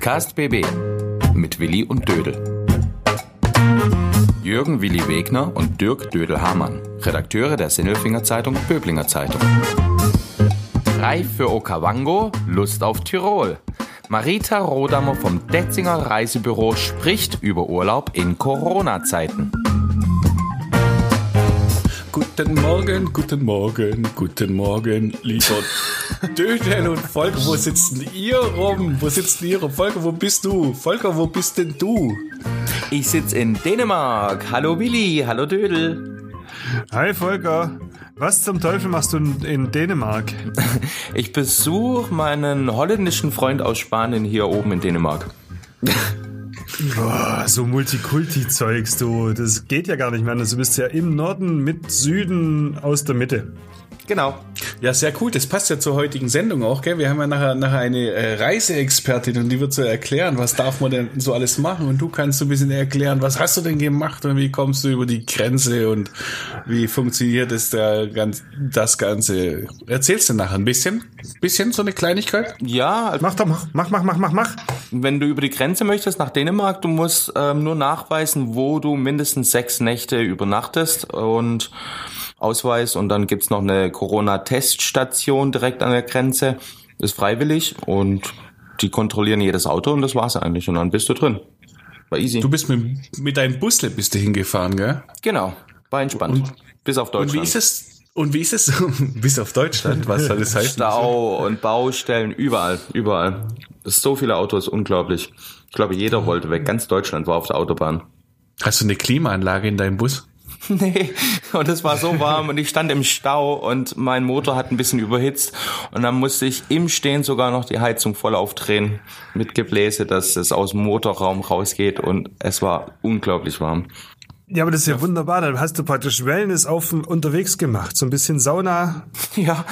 Podcast BB mit Willi und Dödel. Jürgen Willi Wegner und Dirk Dödel-Hamann, Redakteure der Sinnelfinger Zeitung Böblinger Zeitung. Reif für Okavango, Lust auf Tirol. Marita Rodammer vom Detzinger Reisebüro spricht über Urlaub in Corona-Zeiten. Guten Morgen, guten Morgen, guten Morgen, lieber Dödel und Volker. Wo sitzen ihr rum? Wo sitzen ihr rum? Volker, wo bist du? Volker, wo bist denn du? Ich sitze in Dänemark. Hallo Willi, hallo Dödel. Hi Volker. Was zum Teufel machst du in Dänemark? Ich besuche meinen holländischen Freund aus Spanien hier oben in Dänemark. Boah, so Multikulti-Zeugs, du. Das geht ja gar nicht mehr. Du bist ja im Norden mit Süden aus der Mitte. Genau. Ja, sehr cool. Das passt ja zur heutigen Sendung auch, gell? Wir haben ja nachher, nachher eine äh, Reiseexpertin und die wird so erklären, was darf man denn so alles machen und du kannst so ein bisschen erklären, was hast du denn gemacht und wie kommst du über die Grenze und wie funktioniert das, der, ganz, das Ganze. Erzählst du nachher ein bisschen? Bisschen so eine Kleinigkeit? Ja, Mach doch, mach, mach, mach, mach, mach, mach. wenn du über die Grenze möchtest nach Dänemark, du musst ähm, nur nachweisen, wo du mindestens sechs Nächte übernachtest und Ausweis und dann gibt's noch eine Corona-Teststation direkt an der Grenze. Ist freiwillig und die kontrollieren jedes Auto und das war's eigentlich und dann bist du drin. War easy. Du bist mit, mit deinem Busle bist du hingefahren, gell? genau, war entspannt. Bis auf Deutschland. Und wie ist es? Und wie ist es? Bis auf Deutschland, was soll das heißen? Stau und Baustellen, überall, überall. Ist so viele Autos, unglaublich. Ich glaube, jeder wollte weg. Ganz Deutschland war auf der Autobahn. Hast du eine Klimaanlage in deinem Bus? Nee, und es war so warm und ich stand im Stau und mein Motor hat ein bisschen überhitzt und dann musste ich im Stehen sogar noch die Heizung voll aufdrehen mit Gebläse, dass es aus dem Motorraum rausgeht und es war unglaublich warm. Ja, aber das ist ja, wunderbar. Dann hast du praktisch Wellness auf unterwegs gemacht. So ein bisschen Sauna. Ja,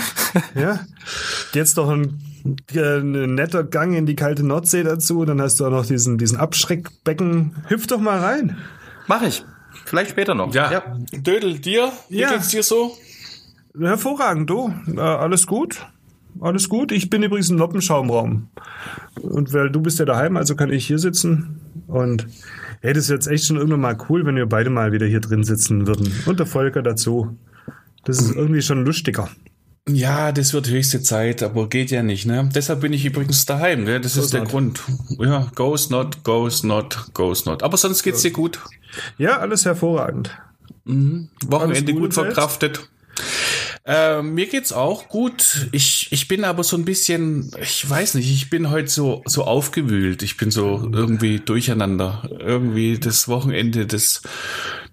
Ja. Jetzt doch ein, äh, ein netter Gang in die kalte Nordsee dazu. Dann hast du auch noch diesen, diesen Abschreckbecken. Hüpf doch mal rein. mach ich. Vielleicht später noch. Dödel, dir? Wie Ja. geht's dir so? Hervorragend, du. Äh, alles gut? Alles gut. Ich bin übrigens im Noppenschaumraum. Und weil du bist ja daheim, also kann ich hier sitzen. Und hey, das ist jetzt echt schon irgendwann mal cool, wenn wir beide mal wieder hier drin sitzen würden. Und der Volker dazu. Das ist irgendwie schon lustiger. Ja, das wird höchste Zeit, aber geht ja nicht, ne? Deshalb bin ich übrigens daheim, ne? Das ist der not. Grund. Ja, goes not, goes not, goes not. Aber sonst geht's dir gut. Ja, alles hervorragend. Wochenende gut gut verkraftet. Äh, mir geht's auch gut. Ich, ich bin aber so ein bisschen, ich weiß nicht, ich bin heute so, so aufgewühlt. Ich bin so irgendwie durcheinander. Irgendwie das Wochenende, das,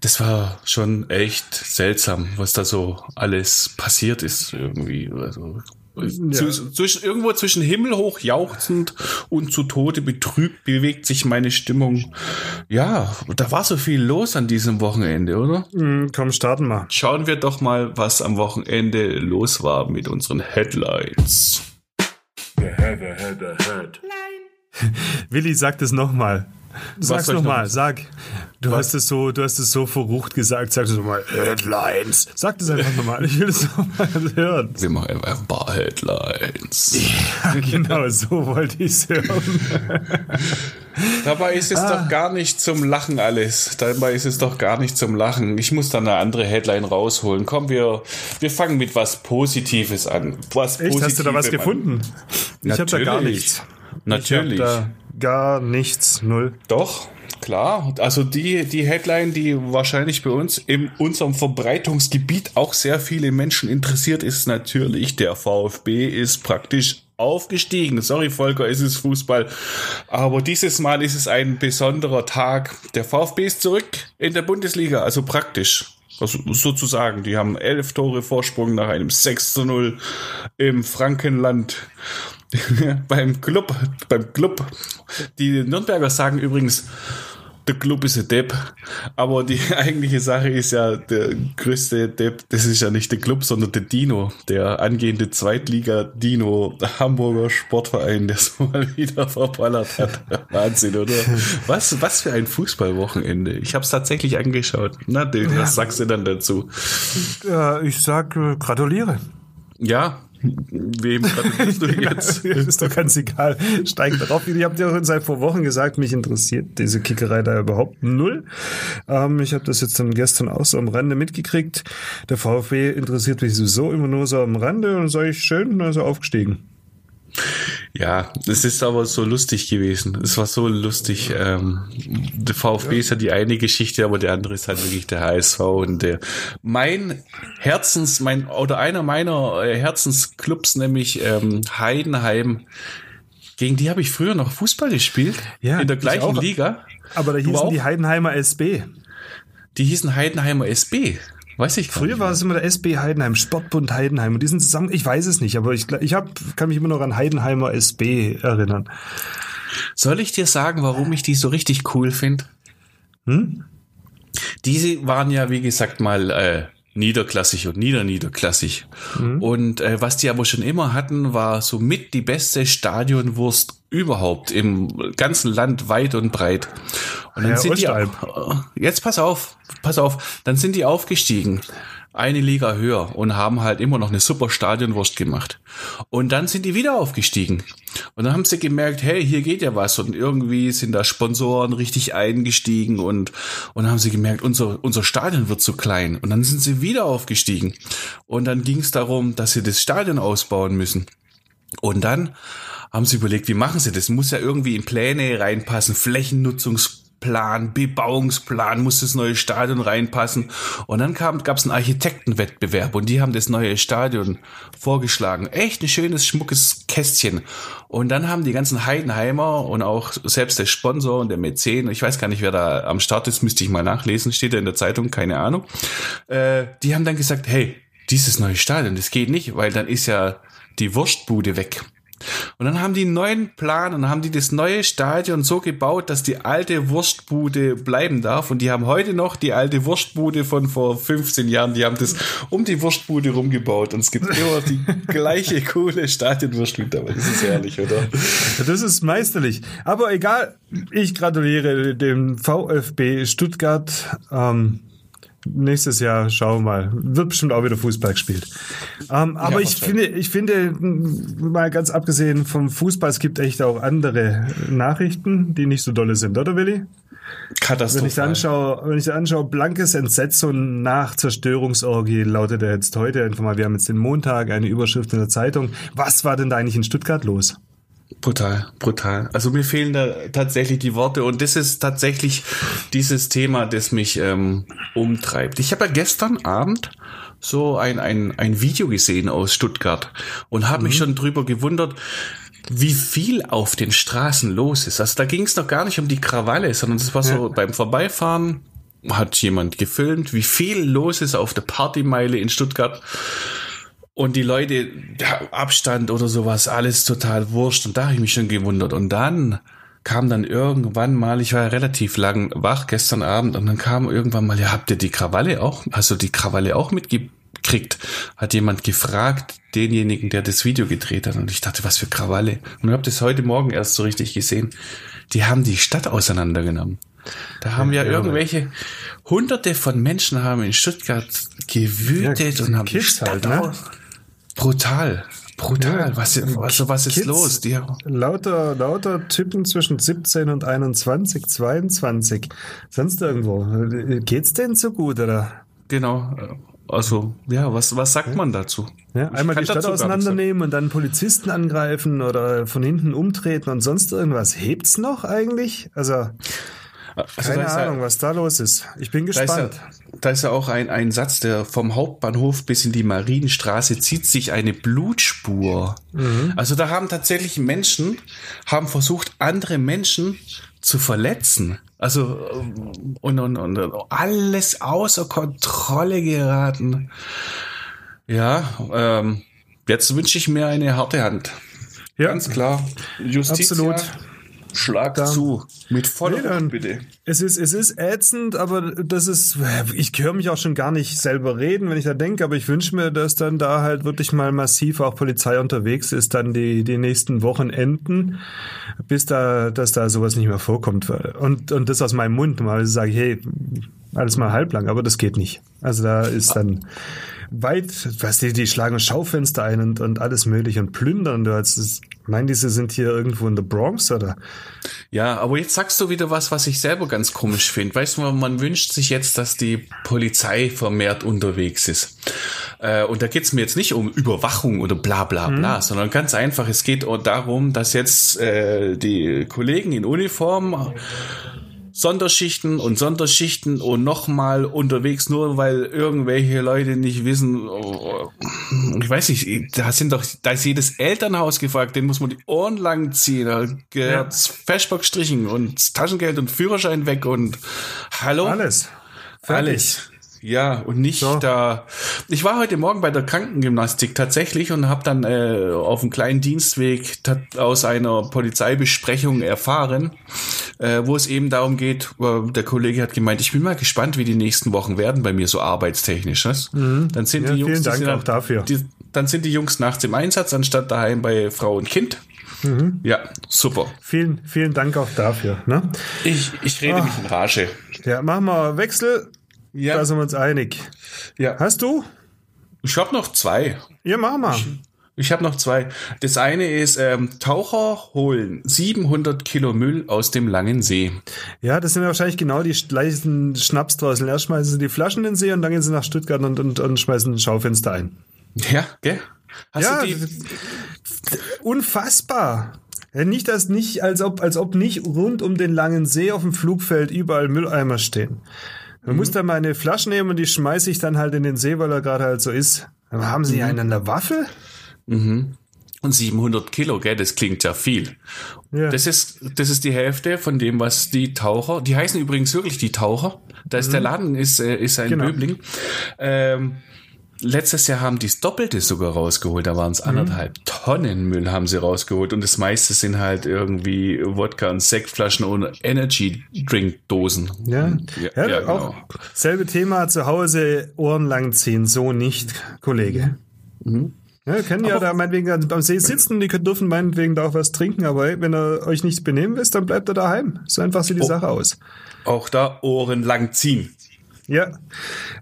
das war schon echt seltsam, was da so alles passiert ist irgendwie. Also, zu, zwischen, irgendwo zwischen himmelhoch jauchzend und zu Tode betrübt bewegt sich meine Stimmung. Ja, da war so viel los an diesem Wochenende, oder? Hm, komm, starten mal. Schauen wir doch mal, was am Wochenende los war mit unseren Headlines. Willi, sag das nochmal. Sag's soll ich noch nochmal, mal sag. Du hast es so, du hast es so verrucht gesagt. Sag es nochmal. Headlines. Sag das einfach nochmal. Ich will es nochmal hören. Wir machen einfach ein paar Headlines. Ja, genau, so wollte ich es hören. Dabei ist es doch gar nicht zum Lachen alles. Dabei ist es doch gar nicht zum Lachen. Ich muss dann eine andere Headline rausholen. Komm, wir, wir fangen mit was Positives an. Was Echt, hast du da was gefunden? Ich habe da gar nichts. Natürlich. Gar nichts, null. Doch, klar. Also die, die Headline, die wahrscheinlich bei uns in unserem Verbreitungsgebiet auch sehr viele Menschen interessiert, ist natürlich, der VfB ist praktisch aufgestiegen. Sorry, Volker, es ist Fußball. Aber dieses Mal ist es ein besonderer Tag. Der VfB ist zurück in der Bundesliga, also praktisch. Also sozusagen, die haben elf Tore Vorsprung nach einem 6 zu 0 im Frankenland beim Club, beim Club. Die Nürnberger sagen übrigens, der Club ist ein Depp, aber die eigentliche Sache ist ja, der größte Depp, das ist ja nicht der Club, sondern der Dino, der angehende Zweitliga-Dino, Hamburger Sportverein, der so mal wieder verballert hat. Wahnsinn, oder? Was, was für ein Fußballwochenende. Ich habe es tatsächlich angeschaut. Na, was sagst du dann dazu? Ich sag, äh, gratuliere. Ja, Wem gratulierst du jetzt? ist doch ganz egal. Steig drauf. Ich habe dir auch seit vor Wochen gesagt, mich interessiert diese Kickerei da überhaupt null. Ähm, ich habe das jetzt dann gestern auch so am Rande mitgekriegt. Der VfB interessiert mich sowieso immer nur so am Rande und sage ich schön, also aufgestiegen. Ja, es ist aber so lustig gewesen. Es war so lustig. Ähm, der VfB ist ja die eine Geschichte, aber der andere ist halt wirklich der HSV und der mein Herzens, mein oder einer meiner äh, Herzensclubs, nämlich ähm, Heidenheim. Gegen die habe ich früher noch Fußball gespielt ja, in der gleichen Liga. Aber da hießen die Heidenheimer SB. Die hießen Heidenheimer SB. Weiß ich Früher war es immer der SB Heidenheim, Sportbund Heidenheim. Und die sind zusammen, ich weiß es nicht, aber ich, ich hab, kann mich immer noch an Heidenheimer SB erinnern. Soll ich dir sagen, warum ich die so richtig cool finde? Hm? Diese waren ja, wie gesagt, mal äh, niederklassig und niederniederklassig. Mhm. Und äh, was die aber schon immer hatten, war somit die beste Stadionwurst überhaupt im ganzen Land weit und breit. Und dann ja, sind Ostalb. die jetzt pass auf, pass auf, dann sind die aufgestiegen eine Liga höher und haben halt immer noch eine super Stadionwurst gemacht. Und dann sind die wieder aufgestiegen. Und dann haben sie gemerkt, hey, hier geht ja was. Und irgendwie sind da Sponsoren richtig eingestiegen und, und dann haben sie gemerkt, unser, unser Stadion wird zu klein. Und dann sind sie wieder aufgestiegen. Und dann ging es darum, dass sie das Stadion ausbauen müssen. Und dann haben sie überlegt, wie machen sie das? Muss ja irgendwie in Pläne reinpassen, Flächennutzungs Plan, Bebauungsplan, muss das neue Stadion reinpassen. Und dann gab es einen Architektenwettbewerb und die haben das neue Stadion vorgeschlagen. Echt ein schönes, schmuckes Kästchen. Und dann haben die ganzen Heidenheimer und auch selbst der Sponsor und der Mäzen, ich weiß gar nicht, wer da am Start ist, müsste ich mal nachlesen, steht da in der Zeitung, keine Ahnung. Äh, die haben dann gesagt, hey, dieses neue Stadion, das geht nicht, weil dann ist ja die Wurstbude weg. Und dann haben die einen neuen Plan und haben die das neue Stadion so gebaut, dass die alte Wurstbude bleiben darf. Und die haben heute noch die alte Wurstbude von vor 15 Jahren. Die haben das um die Wurstbude rumgebaut und es gibt immer die gleiche coole Stadionwurst mit dabei. Das ist herrlich, oder? Das ist meisterlich. Aber egal, ich gratuliere dem VfB Stuttgart. Ähm, nächstes Jahr schauen wir mal. Wird bestimmt auch wieder Fußball gespielt. Ähm, aber ich finde, ich finde, mal ganz abgesehen vom Fußball, es gibt echt auch andere Nachrichten, die nicht so dolle sind, oder Willi? Katastrophal. Wenn ich da anschaue, wenn ich anschaue, blankes Entsetzung nach Zerstörungsorgie lautet er jetzt heute einfach mal. Wir haben jetzt den Montag, eine Überschrift in der Zeitung. Was war denn da eigentlich in Stuttgart los? Brutal, brutal. Also mir fehlen da tatsächlich die Worte und das ist tatsächlich dieses Thema, das mich ähm, umtreibt. Ich habe ja gestern Abend so ein, ein, ein Video gesehen aus Stuttgart und habe mhm. mich schon drüber gewundert, wie viel auf den Straßen los ist. Also da ging es noch gar nicht um die Krawalle, sondern es war so ja. beim Vorbeifahren hat jemand gefilmt, wie viel los ist auf der Partymeile in Stuttgart und die Leute, Abstand oder sowas, alles total wurscht. Und da habe ich mich schon gewundert. Und dann kam dann irgendwann mal, ich war ja relativ lang wach gestern Abend, und dann kam irgendwann mal, ja, habt ihr die Krawalle auch, also die Krawalle auch mitgekriegt? Hat jemand gefragt, denjenigen, der das Video gedreht hat. Und ich dachte, was für Krawalle. Und habe das heute Morgen erst so richtig gesehen. Die haben die Stadt auseinandergenommen. Da haben ja, ja irgendwelche hunderte von Menschen haben in Stuttgart gewütet ja, und haben Kids die Stadt halt, ne? Brutal. Brutal. Ja, was, also was ist Kids, los? Die, lauter, lauter Typen zwischen 17 und 21, 22. Sonst irgendwo. Geht's denn so gut, oder? Genau. Also, ja, was, was sagt man dazu? Ja, einmal die Stadt auseinandernehmen und dann Polizisten angreifen oder von hinten umtreten und sonst irgendwas. Hebt's noch eigentlich? Also, also Keine Ahnung, ja, was da los ist. Ich bin gespannt. Da ist ja, da ist ja auch ein, ein Satz, der vom Hauptbahnhof bis in die Marienstraße zieht sich eine Blutspur. Mhm. Also da haben tatsächlich Menschen, haben versucht, andere Menschen zu verletzen. Also und, und, und alles außer Kontrolle geraten. Ja, ähm, jetzt wünsche ich mir eine harte Hand. Ja. Ganz klar. Justiz. Absolut. Schlag da, zu. Mit voller nee, bitte. Es ist, es ist ätzend, aber das ist, ich höre mich auch schon gar nicht selber reden, wenn ich da denke, aber ich wünsche mir, dass dann da halt wirklich mal massiv auch Polizei unterwegs ist, dann die, die nächsten Wochen enden, bis da, dass da sowas nicht mehr vorkommt. Und, und das aus meinem Mund, mal sage ich, hey, alles mal halblang, aber das geht nicht. Also da ist dann, weit, was die, die schlagen Schaufenster ein und, und alles mögliche und plündern. Du hast, ich meine, diese sind hier irgendwo in der Bronx oder? Ja, aber jetzt sagst du wieder was, was ich selber ganz komisch finde. Weißt du, man wünscht sich jetzt, dass die Polizei vermehrt unterwegs ist. Äh, und da geht es mir jetzt nicht um Überwachung oder bla bla bla, mhm. sondern ganz einfach, es geht darum, dass jetzt äh, die Kollegen in Uniform Sonderschichten und Sonderschichten und nochmal unterwegs, nur weil irgendwelche Leute nicht wissen, oh, ich weiß nicht, da sind doch, da ist jedes Elternhaus gefragt, den muss man die Ohren lang ziehen, da gehört ja. Fashback gestrichen und Taschengeld und Führerschein weg und hallo? Alles. Fertig. Alles. Ja, und nicht so. da. Ich war heute Morgen bei der Krankengymnastik tatsächlich und habe dann äh, auf einem kleinen Dienstweg aus einer Polizeibesprechung erfahren, äh, wo es eben darum geht, äh, der Kollege hat gemeint, ich bin mal gespannt, wie die nächsten Wochen werden bei mir so arbeitstechnisch. Mhm. Dann sind ja, die Jungs, vielen Dank sind, auch dafür. Die, dann sind die Jungs nachts im Einsatz, anstatt daheim bei Frau und Kind. Mhm. Ja, super. Vielen, vielen Dank auch dafür. Ne? Ich, ich rede oh. mich in Rage. Ja, machen wir Wechsel. Ja. Da sind wir uns einig. Ja. Hast du? Ich habe noch zwei. Ja, mach mal. Ich, ich habe noch zwei. Das eine ist ähm, Taucher holen 700 Kilo Müll aus dem langen See. Ja, das sind wahrscheinlich genau die gleichen Schnapsdrosseln. Erst schmeißen sie die Flaschen in den See und dann gehen sie nach Stuttgart und, und, und schmeißen ein Schaufenster ein. Ja, gell? Hast ja, du die? Unfassbar. Ja, nicht, dass nicht, als ob, als ob nicht rund um den langen See auf dem Flugfeld überall Mülleimer stehen. Man mhm. muss da mal eine Flasche nehmen und die schmeiße ich dann halt in den See, weil er gerade halt so ist. Dann haben sie mhm. einen an der Waffe? Mhm. Und 700 Kilo, gell, das klingt ja viel. Ja. Das ist, das ist die Hälfte von dem, was die Taucher, die heißen übrigens wirklich die Taucher. Da ist mhm. der Laden, ist, äh, ist ein genau. Böbling. Ähm, Letztes Jahr haben die das Doppelte sogar rausgeholt. Da waren es mhm. anderthalb mhm. Tonnen Müll haben sie rausgeholt. Und das meiste sind halt irgendwie Wodka und Sektflaschen und Energy Drink Dosen. Ja, ja, ja, genau. auch selbe Thema zu Hause Ohren lang ziehen. So nicht, Kollege. Mhm. Ja, können ja da meinetwegen am See sitzen, die dürfen meinetwegen da auch was trinken, aber wenn ihr euch nicht benehmen wisst, dann bleibt er daheim. So einfach sieht die oh, Sache aus. Auch da Ohren lang ziehen. Ja.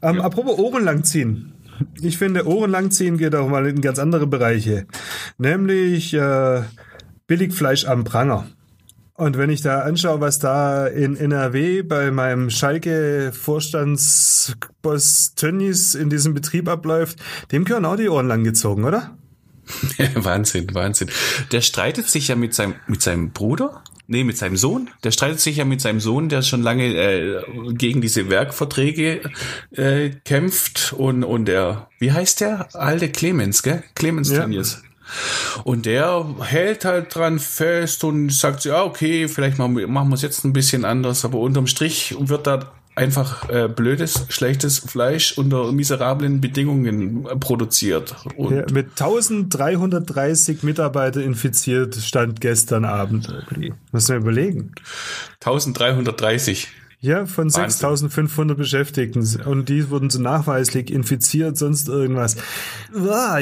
Ähm, ja. Apropos Ohren lang ziehen. Ich finde, Ohren langziehen geht auch mal in ganz andere Bereiche. Nämlich äh, Billigfleisch am Pranger. Und wenn ich da anschaue, was da in NRW bei meinem Schalke-Vorstandsboss Tönnies in diesem Betrieb abläuft, dem gehören auch die Ohren lang gezogen, oder? Wahnsinn, Wahnsinn. Der streitet sich ja mit seinem, mit seinem Bruder Nee, mit seinem Sohn. Der streitet sich ja mit seinem Sohn, der schon lange äh, gegen diese Werkverträge äh, kämpft und und der, wie heißt der? Alte Clemens, gell? Clemens ja. Tönnies. Und der hält halt dran fest und sagt, ja, okay, vielleicht machen wir, machen wir es jetzt ein bisschen anders, aber unterm Strich wird da einfach äh, blödes, schlechtes Fleisch unter miserablen Bedingungen produziert. Und ja, mit 1330 Mitarbeiter infiziert stand gestern Abend. Muss man überlegen. 1330. Ja, von 6500 Beschäftigten. Und die wurden so nachweislich infiziert, sonst irgendwas.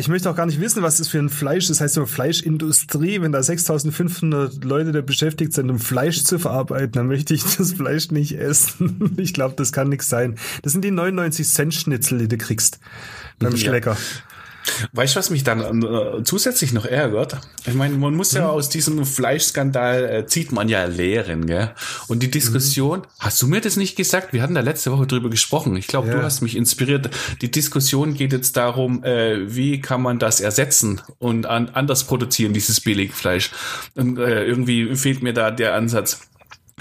Ich möchte auch gar nicht wissen, was das für ein Fleisch ist. Das heißt immer Fleischindustrie. Wenn da 6500 Leute da beschäftigt sind, um Fleisch zu verarbeiten, dann möchte ich das Fleisch nicht essen. Ich glaube, das kann nichts sein. Das sind die 99 Cent Schnitzel, die du kriegst beim Schlecker. Weißt du, was mich dann äh, zusätzlich noch ärgert? Ich meine, man muss ja mhm. aus diesem Fleischskandal äh, zieht man ja Lehren, gell? Und die Diskussion, mhm. hast du mir das nicht gesagt? Wir hatten da letzte Woche drüber gesprochen. Ich glaube, ja. du hast mich inspiriert. Die Diskussion geht jetzt darum, äh, wie kann man das ersetzen und an, anders produzieren, dieses Billigfleisch. Und äh, irgendwie fehlt mir da der Ansatz.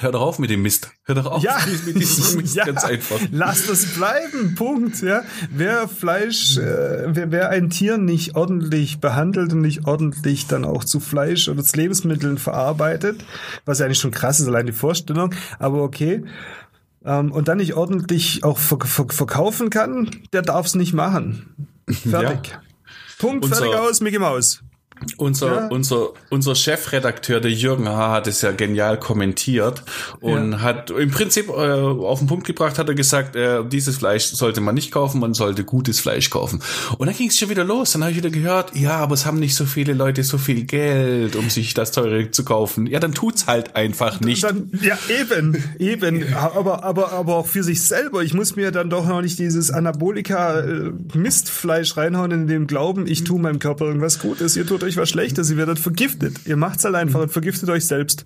Hör doch auf mit dem Mist. Hör doch auf ja. mit diesem Mist, ja. ganz einfach. Lass das bleiben, Punkt. Ja. Wer Fleisch, äh, wer, wer ein Tier nicht ordentlich behandelt und nicht ordentlich dann auch zu Fleisch oder zu Lebensmitteln verarbeitet, was ja eigentlich schon krass ist, allein die Vorstellung, aber okay, ähm, und dann nicht ordentlich auch ver ver verkaufen kann, der darf es nicht machen. Fertig. Ja. Punkt, Unser, fertig aus, Mickey Maus. Unser, ja. unser, unser Chefredakteur, der Jürgen H., hat es ja genial kommentiert und ja. hat im Prinzip äh, auf den Punkt gebracht, hat er gesagt, äh, dieses Fleisch sollte man nicht kaufen, man sollte gutes Fleisch kaufen. Und dann ging es schon wieder los. Dann habe ich wieder gehört, ja, aber es haben nicht so viele Leute so viel Geld, um sich das teure zu kaufen. Ja, dann tut's halt einfach nicht. Dann, ja, eben, eben. Aber, aber, aber auch für sich selber. Ich muss mir dann doch noch nicht dieses Anabolika-Mistfleisch äh, reinhauen in dem Glauben, ich tue meinem Körper irgendwas Gutes. Ihr tut euch was Schlechtes, ihr werdet vergiftet. Ihr macht's halt einfach mhm. und vergiftet euch selbst.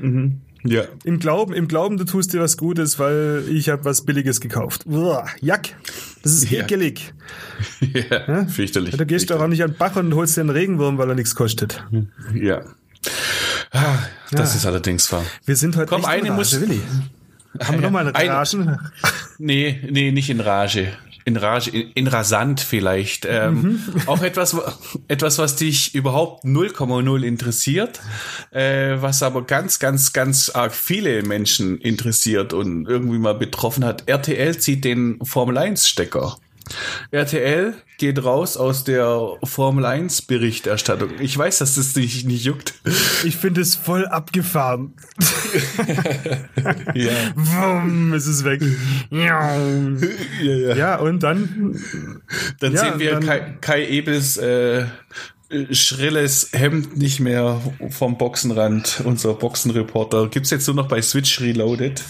Mhm. Ja. Im Glauben, im Glauben, du tust dir was Gutes, weil ich habe was Billiges gekauft. Uah, Jack. Das ist ja. ekelig. Ja, ja? fürchterlich. Da gehst du auch nicht an den Bach und holst dir einen Regenwurm, weil er nichts kostet. Ja. Ah, das ja. ist allerdings wahr. Wir sind heute Komm, eine muss, Willi. Haben wir nochmal eine Rage? nee, nee, nicht in Rage in Rage, in, in rasant vielleicht. Ähm, mhm. Auch etwas, etwas, was dich überhaupt 0,0 interessiert, äh, was aber ganz, ganz, ganz arg viele Menschen interessiert und irgendwie mal betroffen hat. RTL zieht den Formel 1 Stecker. RTL geht raus aus der Formel 1 Berichterstattung. Ich weiß, dass das dich nicht juckt. Ich finde es voll abgefahren. ja. Wumm, es ist weg. Ja, ja. ja und dann? Dann ja, sehen wir dann, Kai, Kai Ebels äh, schrilles Hemd nicht mehr vom Boxenrand, unser Boxenreporter. Gibt's jetzt nur noch bei Switch Reloaded.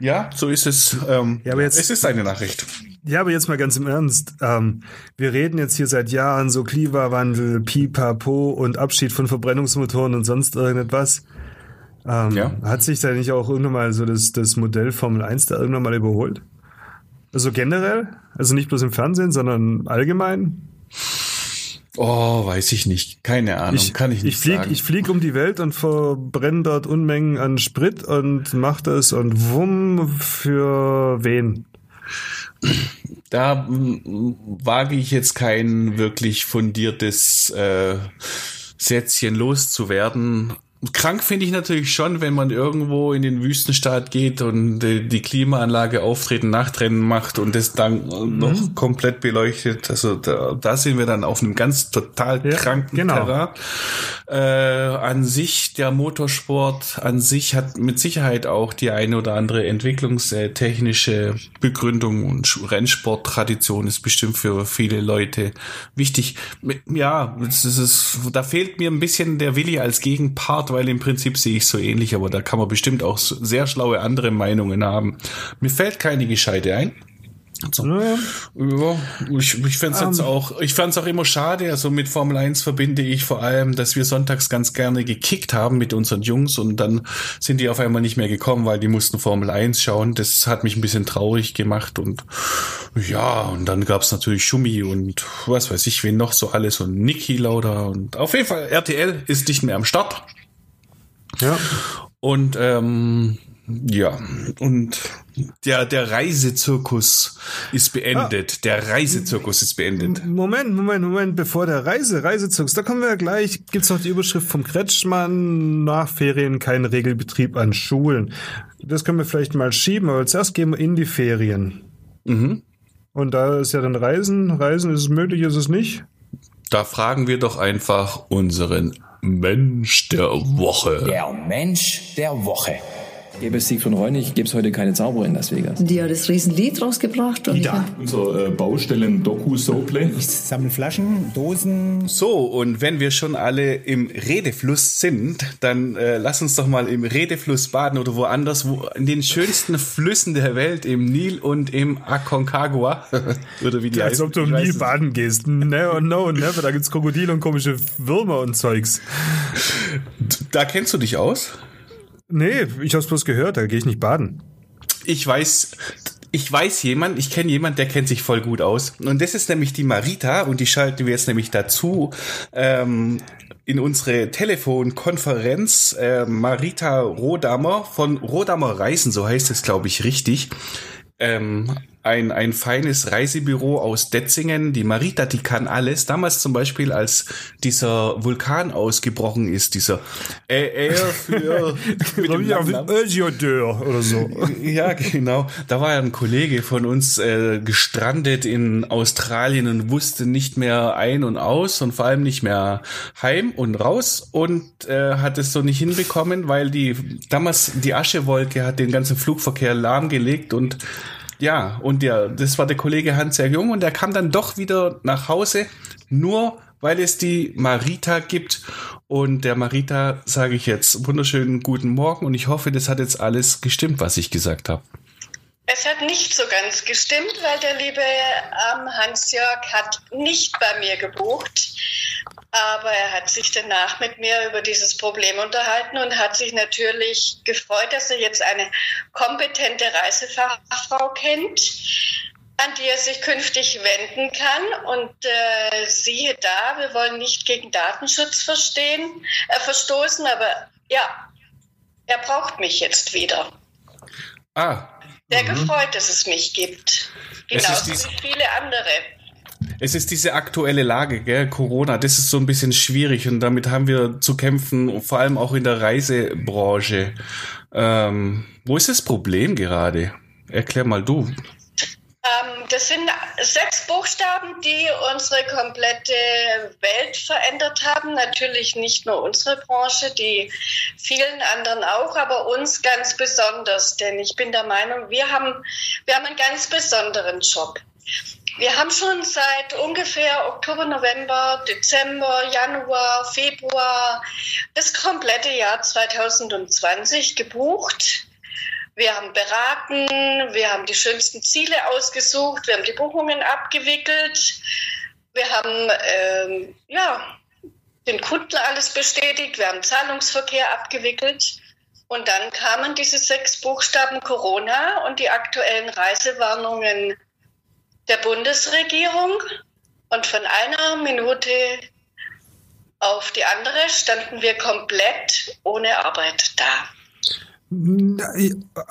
Ja, so ist es. Ähm, ja, aber jetzt, es ist eine Nachricht. Ja, aber jetzt mal ganz im Ernst. Ähm, wir reden jetzt hier seit Jahren so Klimawandel, Pipapo und Abschied von Verbrennungsmotoren und sonst irgendetwas. Ähm, ja. Hat sich da nicht auch irgendwann mal so das, das Modell Formel 1 da irgendwann mal überholt? Also generell? Also nicht bloß im Fernsehen, sondern allgemein? Oh, weiß ich nicht. Keine Ahnung. Ich, Kann ich nicht ich flieg, sagen. Ich fliege um die Welt und verbrenne dort Unmengen an Sprit und mach das und wumm für wen? Da wage ich jetzt kein wirklich fundiertes äh, Sätzchen loszuwerden krank finde ich natürlich schon, wenn man irgendwo in den Wüstenstaat geht und äh, die Klimaanlage auftreten, Nachtrennen macht und das dann mhm. noch komplett beleuchtet. Also da, da sind wir dann auf einem ganz total ja, kranken genau. Terrain. Äh, an sich, der Motorsport an sich hat mit Sicherheit auch die eine oder andere entwicklungstechnische Begründung und Rennsporttradition ist bestimmt für viele Leute wichtig. Ja, das ist, da fehlt mir ein bisschen der Willi als Gegenpart, weil im Prinzip sehe ich so ähnlich, aber da kann man bestimmt auch sehr schlaue andere Meinungen haben. Mir fällt keine gescheite ein. So. Ja, ja. Ich, ich fände es um. auch, ich fand auch immer schade. Also mit Formel 1 verbinde ich vor allem, dass wir sonntags ganz gerne gekickt haben mit unseren Jungs und dann sind die auf einmal nicht mehr gekommen, weil die mussten Formel 1 schauen. Das hat mich ein bisschen traurig gemacht und ja, und dann gab es natürlich Schumi und was weiß ich, wen noch so alles und Niki Lauda und auf jeden Fall RTL ist nicht mehr am Start. Ja. Und ähm, ja, und der, der Reisezirkus ist beendet. Ah. Der Reisezirkus ist beendet. Moment, Moment, Moment, bevor der Reise, Reisezirkus, da kommen wir ja gleich, gibt's noch die Überschrift vom Kretschmann, nach Ferien kein Regelbetrieb an Schulen. Das können wir vielleicht mal schieben, aber zuerst gehen wir in die Ferien. Mhm. Und da ist ja dann Reisen. Reisen ist es möglich, ist es nicht? Da fragen wir doch einfach unseren Mensch der Woche. Der Mensch der Woche. Gäbe es Siegfried Reunig, gäbe es heute keine Zauberer in Las Vegas. Die hat das Riesenlied rausgebracht. Und ja, unser äh, Baustellen-Doku-Sople. Ich sammle Flaschen, Dosen. So, und wenn wir schon alle im Redefluss sind, dann äh, lass uns doch mal im Redefluss baden oder woanders, wo in den schönsten Flüssen der Welt, im Nil und im Aconcagua. oder wie die ja, Als ob du im Nil baden gehst. No, no, never. Da gibt's Krokodile und komische Würmer und Zeugs. Da kennst du dich aus? Nee, ich hab's bloß gehört, da gehe ich nicht baden. Ich weiß, ich weiß jemand, ich kenne jemand, der kennt sich voll gut aus. Und das ist nämlich die Marita und die schalten wir jetzt nämlich dazu ähm, in unsere Telefonkonferenz. Äh, Marita Rodammer von Rodammer Reisen, so heißt es, glaube ich, richtig. Ähm, ein, ein feines Reisebüro aus Detzingen, die Marita, die kann alles. Damals zum Beispiel, als dieser Vulkan ausgebrochen ist, dieser äh, er für mit dem oder so. Ja, genau. Da war ja ein Kollege von uns äh, gestrandet in Australien und wusste nicht mehr ein und aus und vor allem nicht mehr heim und raus und äh, hat es so nicht hinbekommen, weil die damals die Aschewolke hat den ganzen Flugverkehr lahmgelegt und ja, und der, das war der Kollege Hans-Jörg Jung und der kam dann doch wieder nach Hause, nur weil es die Marita gibt. Und der Marita sage ich jetzt wunderschönen guten Morgen und ich hoffe, das hat jetzt alles gestimmt, was ich gesagt habe. Es hat nicht so ganz gestimmt, weil der liebe ähm, Hans-Jörg hat nicht bei mir gebucht, aber er hat sich danach mit mir über dieses Problem unterhalten und hat sich natürlich gefreut, dass er jetzt eine kompetente Reisefachfrau kennt, an die er sich künftig wenden kann. Und äh, siehe da, wir wollen nicht gegen Datenschutz verstehen, äh, verstoßen, aber ja, er braucht mich jetzt wieder. Ah, Sehr gefreut, dass es mich gibt. Genauso wie viele andere. Es ist diese aktuelle Lage, gell? Corona, das ist so ein bisschen schwierig und damit haben wir zu kämpfen, vor allem auch in der Reisebranche. Ähm, wo ist das Problem gerade? Erklär mal du. Ähm, das sind sechs Buchstaben, die unsere komplette Welt verändert haben. Natürlich nicht nur unsere Branche, die vielen anderen auch, aber uns ganz besonders. Denn ich bin der Meinung, wir haben, wir haben einen ganz besonderen Job. Wir haben schon seit ungefähr Oktober, November, Dezember, Januar, Februar das komplette Jahr 2020 gebucht. Wir haben beraten, wir haben die schönsten Ziele ausgesucht, wir haben die Buchungen abgewickelt, wir haben ähm, ja, den Kunden alles bestätigt, wir haben Zahlungsverkehr abgewickelt. Und dann kamen diese sechs Buchstaben Corona und die aktuellen Reisewarnungen der Bundesregierung. Und von einer Minute auf die andere standen wir komplett ohne Arbeit da.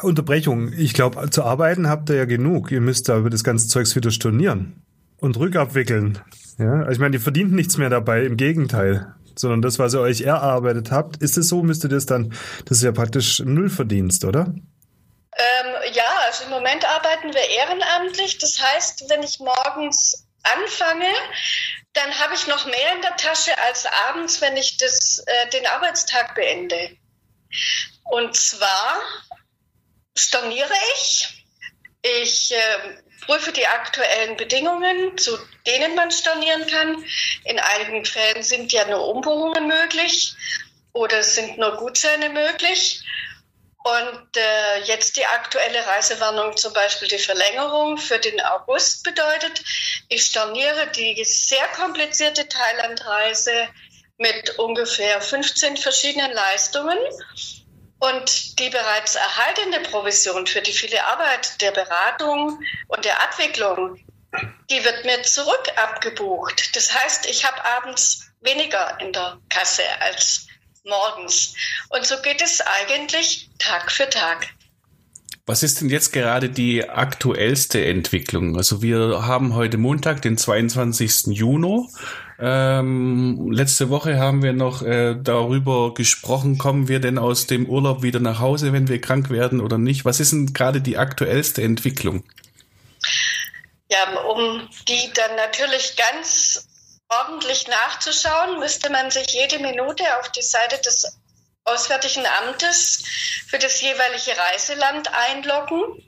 Unterbrechung. Ich glaube, zu arbeiten habt ihr ja genug. Ihr müsst da über das ganze Zeugs wieder stornieren und rückabwickeln. Ja, also ich meine, ihr verdient nichts mehr dabei, im Gegenteil. Sondern das, was ihr euch erarbeitet habt, ist es so, müsst ihr das dann, das ist ja praktisch Nullverdienst, oder? Ähm, ja, also im Moment arbeiten wir ehrenamtlich. Das heißt, wenn ich morgens anfange, dann habe ich noch mehr in der Tasche als abends, wenn ich das, äh, den Arbeitstag beende. Und zwar storniere ich. Ich äh, prüfe die aktuellen Bedingungen, zu denen man stornieren kann. In einigen Fällen sind ja nur Umbuchungen möglich oder sind nur Gutscheine möglich. Und äh, jetzt die aktuelle Reisewarnung, zum Beispiel die Verlängerung für den August bedeutet, ich storniere die sehr komplizierte Thailandreise mit ungefähr 15 verschiedenen Leistungen. Und die bereits erhaltene Provision für die viele Arbeit der Beratung und der Abwicklung, die wird mir zurück abgebucht. Das heißt, ich habe abends weniger in der Kasse als morgens. Und so geht es eigentlich Tag für Tag. Was ist denn jetzt gerade die aktuellste Entwicklung? Also wir haben heute Montag, den 22. Juni. Ähm, letzte Woche haben wir noch äh, darüber gesprochen, kommen wir denn aus dem Urlaub wieder nach Hause, wenn wir krank werden oder nicht? Was ist denn gerade die aktuellste Entwicklung? Ja, um die dann natürlich ganz ordentlich nachzuschauen, müsste man sich jede Minute auf die Seite des Auswärtigen Amtes für das jeweilige Reiseland einloggen.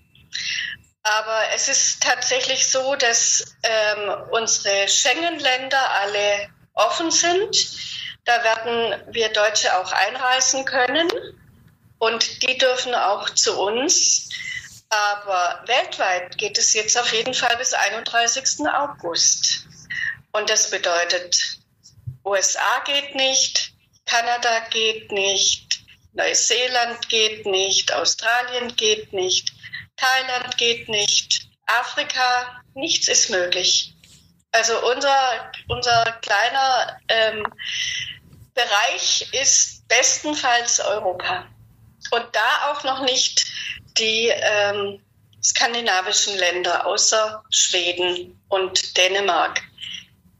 Aber es ist tatsächlich so, dass ähm, unsere Schengen-Länder alle offen sind. Da werden wir Deutsche auch einreisen können und die dürfen auch zu uns. Aber weltweit geht es jetzt auf jeden Fall bis 31. August. Und das bedeutet, USA geht nicht, Kanada geht nicht, Neuseeland geht nicht, Australien geht nicht, Thailand geht nicht, Afrika, nichts ist möglich. Also unser, unser kleiner ähm, Bereich ist bestenfalls Europa. Und da auch noch nicht die ähm, skandinavischen Länder außer Schweden und Dänemark.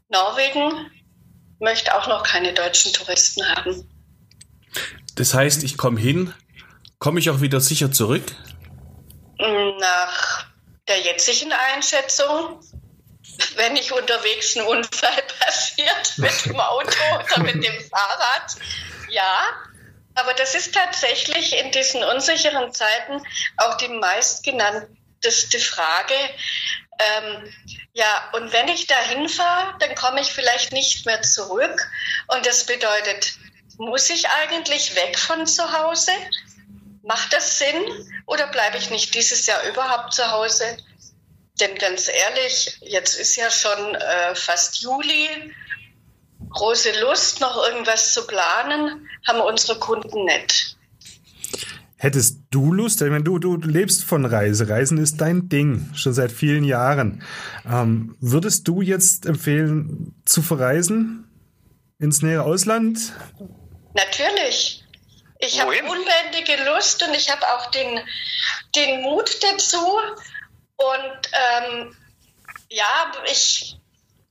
Norwegen möchte auch noch keine deutschen Touristen haben. Das heißt, ich komme hin, komme ich auch wieder sicher zurück? Nach der jetzigen Einschätzung, wenn nicht unterwegs ein Unfall passiert mit dem Auto oder mit dem Fahrrad, ja. Aber das ist tatsächlich in diesen unsicheren Zeiten auch die meistgenannteste Frage. Ähm, ja, und wenn ich da hinfahre, dann komme ich vielleicht nicht mehr zurück. Und das bedeutet, muss ich eigentlich weg von zu Hause? Macht das Sinn oder bleibe ich nicht dieses Jahr überhaupt zu Hause? Denn ganz ehrlich, jetzt ist ja schon äh, fast Juli. Große Lust, noch irgendwas zu planen, haben unsere Kunden nicht. Hättest du Lust, ich meine, du, du lebst von Reise. Reisen ist dein Ding, schon seit vielen Jahren. Ähm, würdest du jetzt empfehlen, zu verreisen? Ins nähere Ausland? Natürlich. Ich habe unbändige Lust und ich habe auch den, den Mut dazu. Und ähm, ja, ich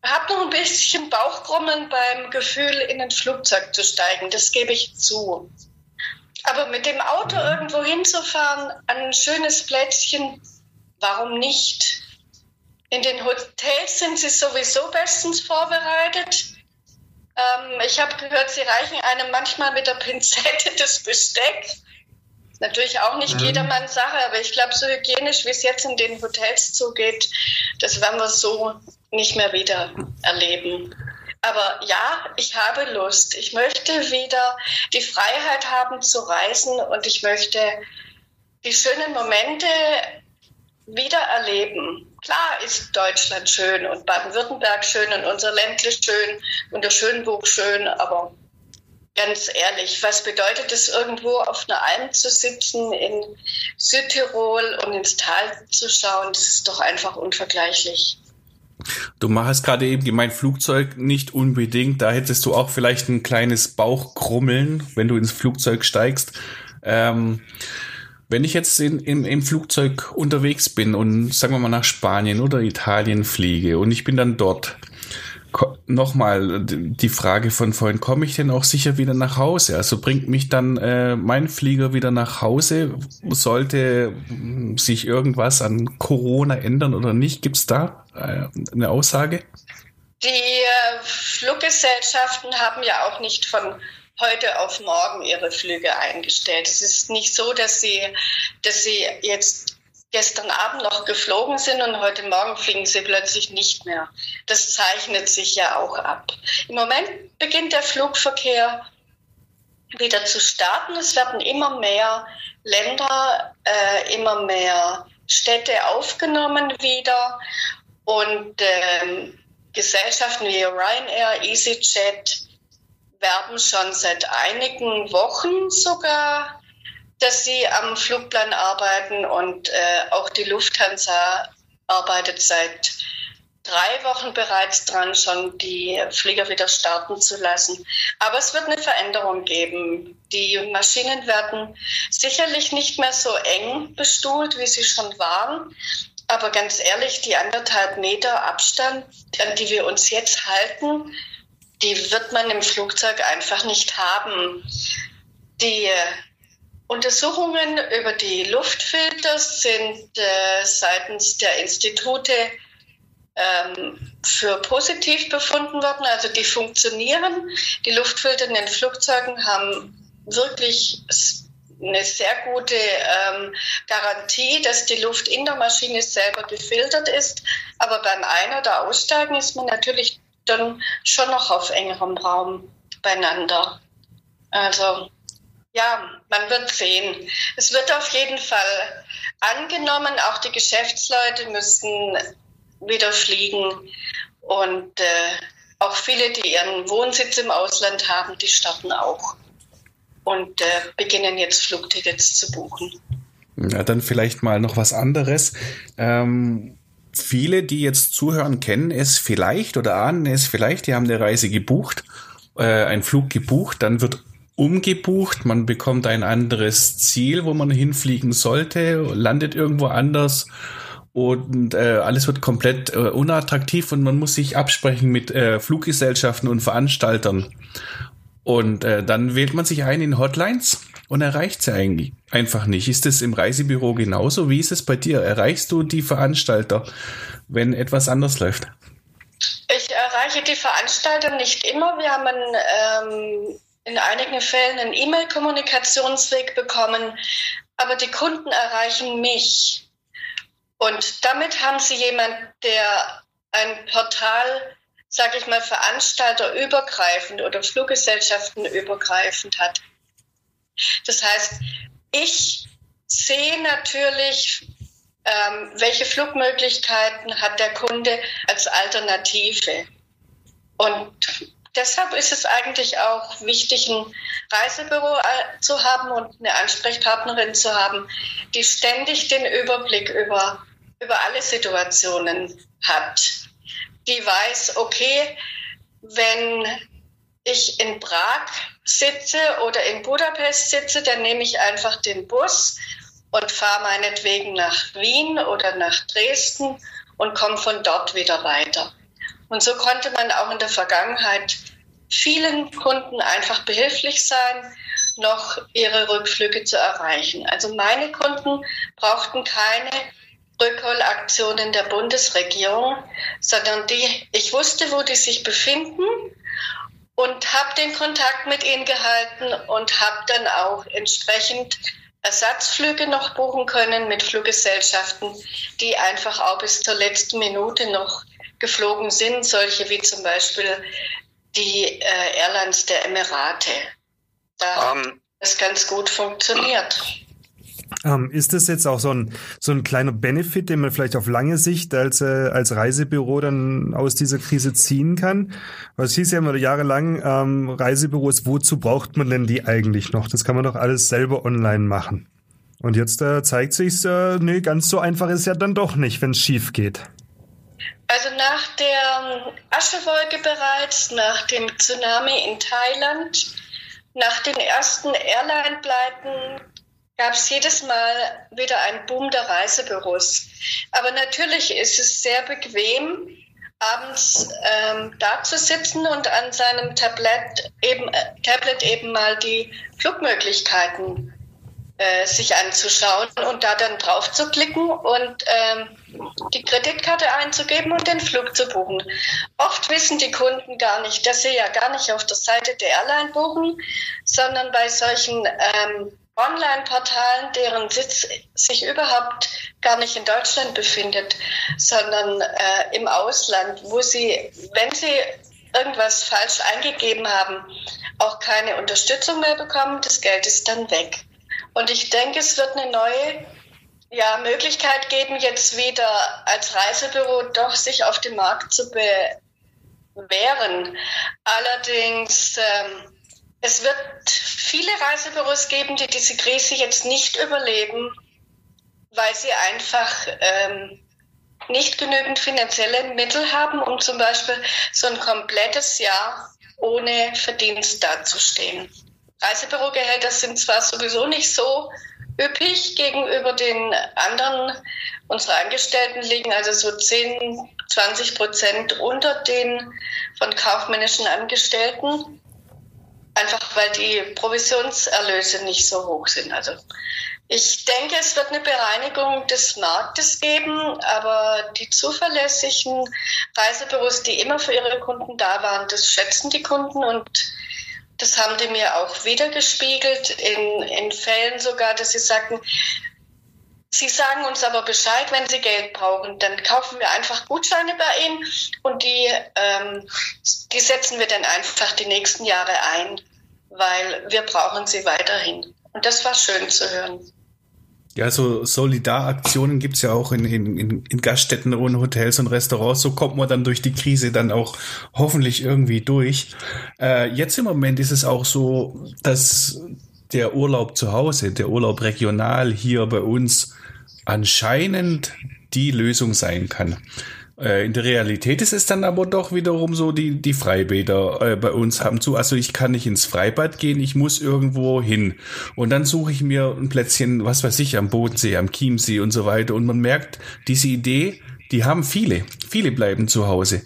habe noch ein bisschen Bauchkrummeln beim Gefühl, in ein Flugzeug zu steigen. Das gebe ich zu. Aber mit dem Auto irgendwo hinzufahren, an ein schönes Plätzchen, warum nicht? In den Hotels sind sie sowieso bestens vorbereitet. Ähm, ich habe gehört, sie reichen einem manchmal mit der Pinzette das Besteck. Natürlich auch nicht mhm. jedermanns Sache, aber ich glaube, so hygienisch, wie es jetzt in den Hotels zugeht, das werden wir so nicht mehr wieder erleben. Aber ja, ich habe Lust. Ich möchte wieder die Freiheit haben zu reisen und ich möchte die schönen Momente wieder erleben. Klar ist Deutschland schön und Baden-Württemberg schön und unser Ländle schön und der Schönbuch schön, aber ganz ehrlich, was bedeutet es, irgendwo auf einer Alm zu sitzen in Südtirol und ins Tal zu schauen? Das ist doch einfach unvergleichlich. Du machst gerade eben gemeint Flugzeug nicht unbedingt. Da hättest du auch vielleicht ein kleines Bauchkrummeln, wenn du ins Flugzeug steigst. Ähm, wenn ich jetzt in, in, im Flugzeug unterwegs bin und sagen wir mal nach Spanien oder Italien fliege und ich bin dann dort, nochmal die Frage von vorhin, komme ich denn auch sicher wieder nach Hause? Also bringt mich dann äh, mein Flieger wieder nach Hause? Sollte sich irgendwas an Corona ändern oder nicht? Gibt es da äh, eine Aussage? Die äh, Fluggesellschaften haben ja auch nicht von heute auf morgen ihre Flüge eingestellt. Es ist nicht so, dass sie, dass sie jetzt gestern Abend noch geflogen sind und heute Morgen fliegen sie plötzlich nicht mehr. Das zeichnet sich ja auch ab. Im Moment beginnt der Flugverkehr wieder zu starten. Es werden immer mehr Länder, äh, immer mehr Städte aufgenommen wieder und ähm, Gesellschaften wie Ryanair, EasyJet werben schon seit einigen Wochen sogar, dass sie am Flugplan arbeiten und äh, auch die Lufthansa arbeitet seit drei Wochen bereits dran, schon die Flieger wieder starten zu lassen. Aber es wird eine Veränderung geben. Die Maschinen werden sicherlich nicht mehr so eng bestuhlt, wie sie schon waren. Aber ganz ehrlich, die anderthalb Meter Abstand, an die wir uns jetzt halten, die wird man im Flugzeug einfach nicht haben. Die Untersuchungen über die Luftfilter sind äh, seitens der Institute ähm, für positiv befunden worden. Also die funktionieren. Die Luftfilter in den Flugzeugen haben wirklich eine sehr gute ähm, Garantie, dass die Luft in der Maschine selber gefiltert ist. Aber beim Ein- oder Aussteigen ist man natürlich dann schon noch auf engerem Raum beieinander. Also ja, man wird sehen. Es wird auf jeden Fall angenommen, auch die Geschäftsleute müssen wieder fliegen und äh, auch viele, die ihren Wohnsitz im Ausland haben, die starten auch und äh, beginnen jetzt Flugtickets zu buchen. Ja, dann vielleicht mal noch was anderes. Ähm, viele, die jetzt zuhören, kennen es vielleicht oder ahnen es vielleicht, die haben eine Reise gebucht, äh, einen Flug gebucht, dann wird umgebucht, man bekommt ein anderes Ziel, wo man hinfliegen sollte, landet irgendwo anders und äh, alles wird komplett äh, unattraktiv und man muss sich absprechen mit äh, Fluggesellschaften und Veranstaltern. Und äh, dann wählt man sich ein in Hotlines und erreicht sie eigentlich einfach nicht. Ist es im Reisebüro genauso? Wie ist es bei dir? Erreichst du die Veranstalter, wenn etwas anders läuft? Ich erreiche die Veranstalter nicht immer. Wir haben einen, ähm, in einigen Fällen einen E-Mail-Kommunikationsweg bekommen, aber die Kunden erreichen mich. Und damit haben sie jemand, der ein Portal, sage ich mal, veranstalterübergreifend oder Fluggesellschaftenübergreifend hat. Das heißt, ich sehe natürlich, ähm, welche Flugmöglichkeiten hat der Kunde als Alternative. Und deshalb ist es eigentlich auch wichtig, ein Reisebüro äh, zu haben und eine Ansprechpartnerin zu haben, die ständig den Überblick über, über alle Situationen hat. Die weiß, okay, wenn ich in Prag sitze oder in Budapest sitze, dann nehme ich einfach den Bus und fahre meinetwegen nach Wien oder nach Dresden und komme von dort wieder weiter. Und so konnte man auch in der Vergangenheit vielen Kunden einfach behilflich sein, noch ihre Rückflüge zu erreichen. Also meine Kunden brauchten keine Rückholaktionen der Bundesregierung, sondern die, ich wusste, wo die sich befinden und habe den Kontakt mit ihnen gehalten und habe dann auch entsprechend Ersatzflüge noch buchen können mit Fluggesellschaften, die einfach auch bis zur letzten Minute noch geflogen sind, solche wie zum Beispiel die äh, Airlines der Emirate. Da um, hat es ganz gut funktioniert. Ähm, ist das jetzt auch so ein, so ein kleiner Benefit, den man vielleicht auf lange Sicht als, äh, als Reisebüro dann aus dieser Krise ziehen kann? Weil es hieß ja immer jahrelang, ähm, Reisebüros, wozu braucht man denn die eigentlich noch? Das kann man doch alles selber online machen. Und jetzt äh, zeigt sich, äh, nee, ganz so einfach ist ja dann doch nicht, wenn es schief geht. Also nach der Aschewolke bereits, nach dem Tsunami in Thailand, nach den ersten Airline-Pleiten gab es jedes Mal wieder einen Boom der Reisebüros. Aber natürlich ist es sehr bequem, abends ähm, da zu sitzen und an seinem Tablet eben, äh, Tablet eben mal die Flugmöglichkeiten äh, sich anzuschauen und da dann drauf zu klicken und ähm, die Kreditkarte einzugeben und den Flug zu buchen. Oft wissen die Kunden gar nicht, dass sie ja gar nicht auf der Seite der Airline buchen, sondern bei solchen ähm, Online-Portalen, deren Sitz sich überhaupt gar nicht in Deutschland befindet, sondern äh, im Ausland, wo sie, wenn sie irgendwas falsch eingegeben haben, auch keine Unterstützung mehr bekommen, das Geld ist dann weg. Und ich denke, es wird eine neue ja, Möglichkeit geben, jetzt wieder als Reisebüro doch sich auf dem Markt zu bewähren. Allerdings ähm, es wird viele Reisebüros geben, die diese Krise jetzt nicht überleben, weil sie einfach ähm, nicht genügend finanzielle Mittel haben, um zum Beispiel so ein komplettes Jahr ohne Verdienst dazustehen. Reisebürogehälter sind zwar sowieso nicht so üppig gegenüber den anderen unserer Angestellten, liegen also so 10, 20 Prozent unter den von kaufmännischen Angestellten einfach weil die Provisionserlöse nicht so hoch sind. Also ich denke, es wird eine Bereinigung des Marktes geben, aber die zuverlässigen Reisebüros, die immer für ihre Kunden da waren, das schätzen die Kunden und das haben die mir auch wiedergespiegelt, in, in Fällen sogar, dass sie sagten, Sie sagen uns aber Bescheid, wenn Sie Geld brauchen. Dann kaufen wir einfach Gutscheine bei Ihnen und die, ähm, die setzen wir dann einfach die nächsten Jahre ein, weil wir brauchen sie weiterhin. Und das war schön zu hören. Ja, so Solidaraktionen gibt's ja auch in, in, in Gaststätten und Hotels und Restaurants. So kommt man dann durch die Krise dann auch hoffentlich irgendwie durch. Äh, jetzt im Moment ist es auch so, dass der Urlaub zu Hause, der Urlaub regional hier bei uns anscheinend die Lösung sein kann. Äh, in der Realität ist es dann aber doch wiederum so, die, die Freibäder äh, bei uns haben zu. Also ich kann nicht ins Freibad gehen, ich muss irgendwo hin. Und dann suche ich mir ein Plätzchen, was weiß ich, am Bodensee, am Chiemsee und so weiter. Und man merkt, diese Idee, die haben viele. Viele bleiben zu Hause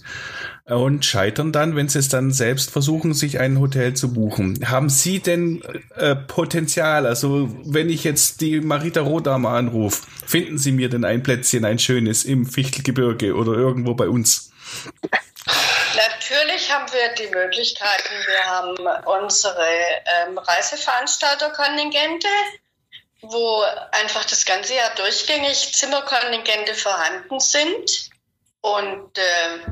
und scheitern dann, wenn sie es dann selbst versuchen, sich ein Hotel zu buchen. Haben Sie denn äh, Potenzial? Also wenn ich jetzt die Marita Rodama anrufe, finden Sie mir denn ein Plätzchen, ein schönes im Fichtelgebirge oder irgendwo bei uns? Natürlich haben wir die Möglichkeiten. Wir haben unsere ähm, Reiseveranstalterkontingente, wo einfach das ganze Jahr durchgängig Zimmerkontingente vorhanden sind. Und äh,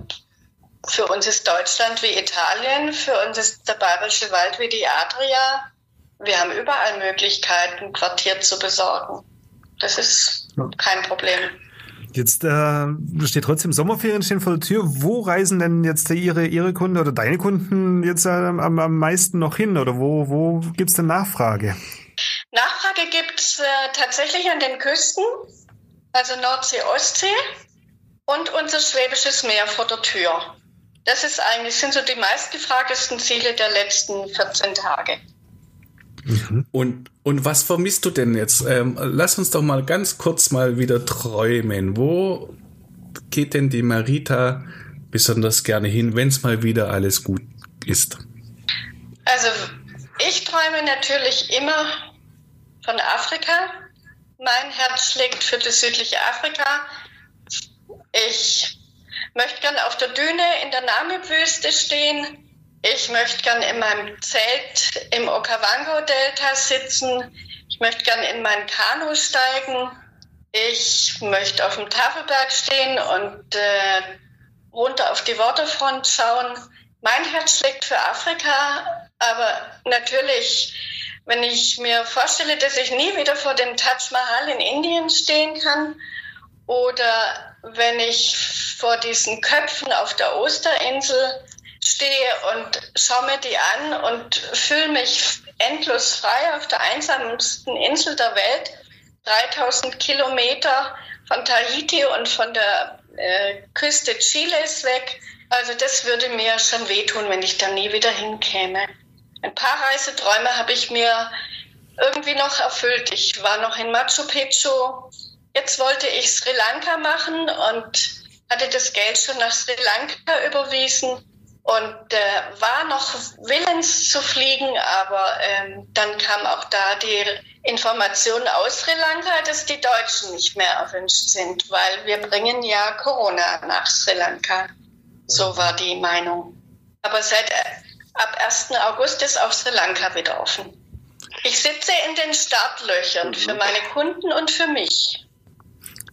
für uns ist Deutschland wie Italien, für uns ist der Bayerische Wald wie die Adria. Wir haben überall Möglichkeiten, Quartier zu besorgen. Das ist kein Problem. Jetzt äh, steht trotzdem Sommerferien stehen vor der Tür. Wo reisen denn jetzt Ihre, Ihre Kunden oder deine Kunden jetzt äh, am, am meisten noch hin? Oder wo, wo gibt es denn Nachfrage? Nachfrage gibt es äh, tatsächlich an den Küsten, also Nordsee, Ostsee und unser Schwäbisches Meer vor der Tür. Das ist eigentlich, sind so die meistgefragtesten Ziele der letzten 14 Tage. Und, und was vermisst du denn jetzt? Ähm, lass uns doch mal ganz kurz mal wieder träumen. Wo geht denn die Marita besonders gerne hin, wenn es mal wieder alles gut ist? Also ich träume natürlich immer von Afrika. Mein Herz schlägt für das südliche Afrika. Ich möchte gern auf der Düne in der Namib-Wüste stehen. Ich möchte gern in meinem Zelt im Okavango-Delta sitzen. Ich möchte gern in mein Kanu steigen. Ich möchte auf dem Tafelberg stehen und äh, runter auf die Waterfront schauen. Mein Herz schlägt für Afrika, aber natürlich, wenn ich mir vorstelle, dass ich nie wieder vor dem Taj Mahal in Indien stehen kann oder wenn ich vor diesen Köpfen auf der Osterinsel stehe und schaue mir die an und fühle mich endlos frei auf der einsamsten Insel der Welt, 3000 Kilometer von Tahiti und von der äh, Küste Chiles weg. Also das würde mir schon wehtun, wenn ich da nie wieder hinkäme. Ein paar Reiseträume habe ich mir irgendwie noch erfüllt. Ich war noch in Machu Picchu, Jetzt wollte ich Sri Lanka machen und hatte das Geld schon nach Sri Lanka überwiesen und äh, war noch willens zu fliegen, aber ähm, dann kam auch da die Information aus Sri Lanka, dass die Deutschen nicht mehr erwünscht sind, weil wir bringen ja Corona nach Sri Lanka. So war die Meinung. Aber seit äh, ab 1. August ist auch Sri Lanka wieder offen. Ich sitze in den Startlöchern für meine Kunden und für mich.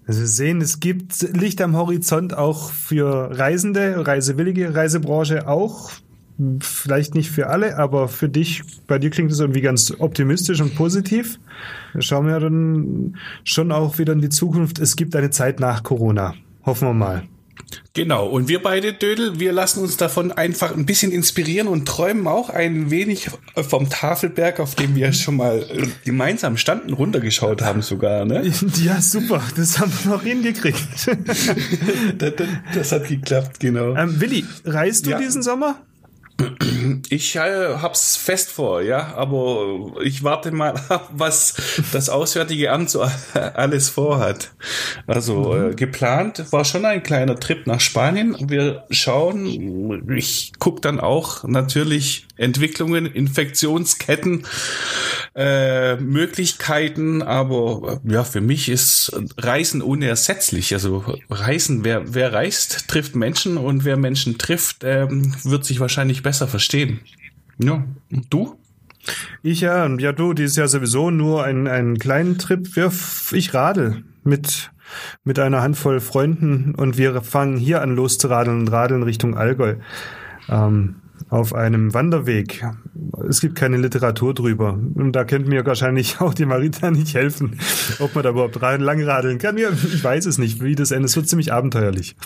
Also wir sehen, es gibt Licht am Horizont auch für Reisende, Reisewillige, Reisebranche auch. Vielleicht nicht für alle, aber für dich, bei dir klingt es irgendwie ganz optimistisch und positiv. Schauen wir dann schon auch wieder in die Zukunft. Es gibt eine Zeit nach Corona. Hoffen wir mal. Genau, und wir beide, Dödel, wir lassen uns davon einfach ein bisschen inspirieren und träumen auch ein wenig vom Tafelberg, auf dem wir schon mal äh, gemeinsam standen, runtergeschaut haben sogar, ne? Ja, super, das haben wir noch hingekriegt. das, das, das, hat geklappt, genau. Ähm, Willi, reist du ja. diesen Sommer? Ich äh, hab's fest vor, ja, aber ich warte mal ab, was das Auswärtige Amt so alles vorhat. Also mhm. äh, geplant war schon ein kleiner Trip nach Spanien. Wir schauen, ich guck dann auch natürlich Entwicklungen, Infektionsketten, äh, Möglichkeiten, aber ja, für mich ist Reisen unersetzlich. Also Reisen, wer, wer reist, trifft Menschen und wer Menschen trifft, ähm, wird sich wahrscheinlich besser verstehen. Ja, und du? Ich ja, ja du, dieses Jahr sowieso nur einen, einen kleinen Trip. Ich radel mit, mit einer Handvoll Freunden und wir fangen hier an loszuradeln und radeln Richtung Allgäu. Ähm, auf einem Wanderweg. Es gibt keine Literatur drüber. Und da könnte mir wahrscheinlich auch die Marita nicht helfen, ob man da überhaupt langradeln kann. Ja, ich weiß es nicht, wie das endet. Es wird ziemlich abenteuerlich.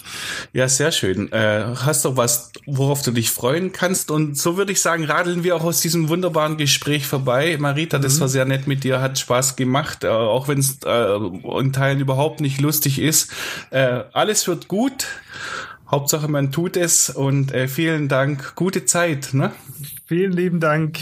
Ja, sehr schön. Äh, hast du was, worauf du dich freuen kannst? Und so würde ich sagen, radeln wir auch aus diesem wunderbaren Gespräch vorbei. Marita, das mhm. war sehr nett mit dir, hat Spaß gemacht, äh, auch wenn es äh, in Teilen überhaupt nicht lustig ist. Äh, alles wird gut. Hauptsache man tut es und äh, vielen Dank. Gute Zeit. Ne? Vielen lieben Dank.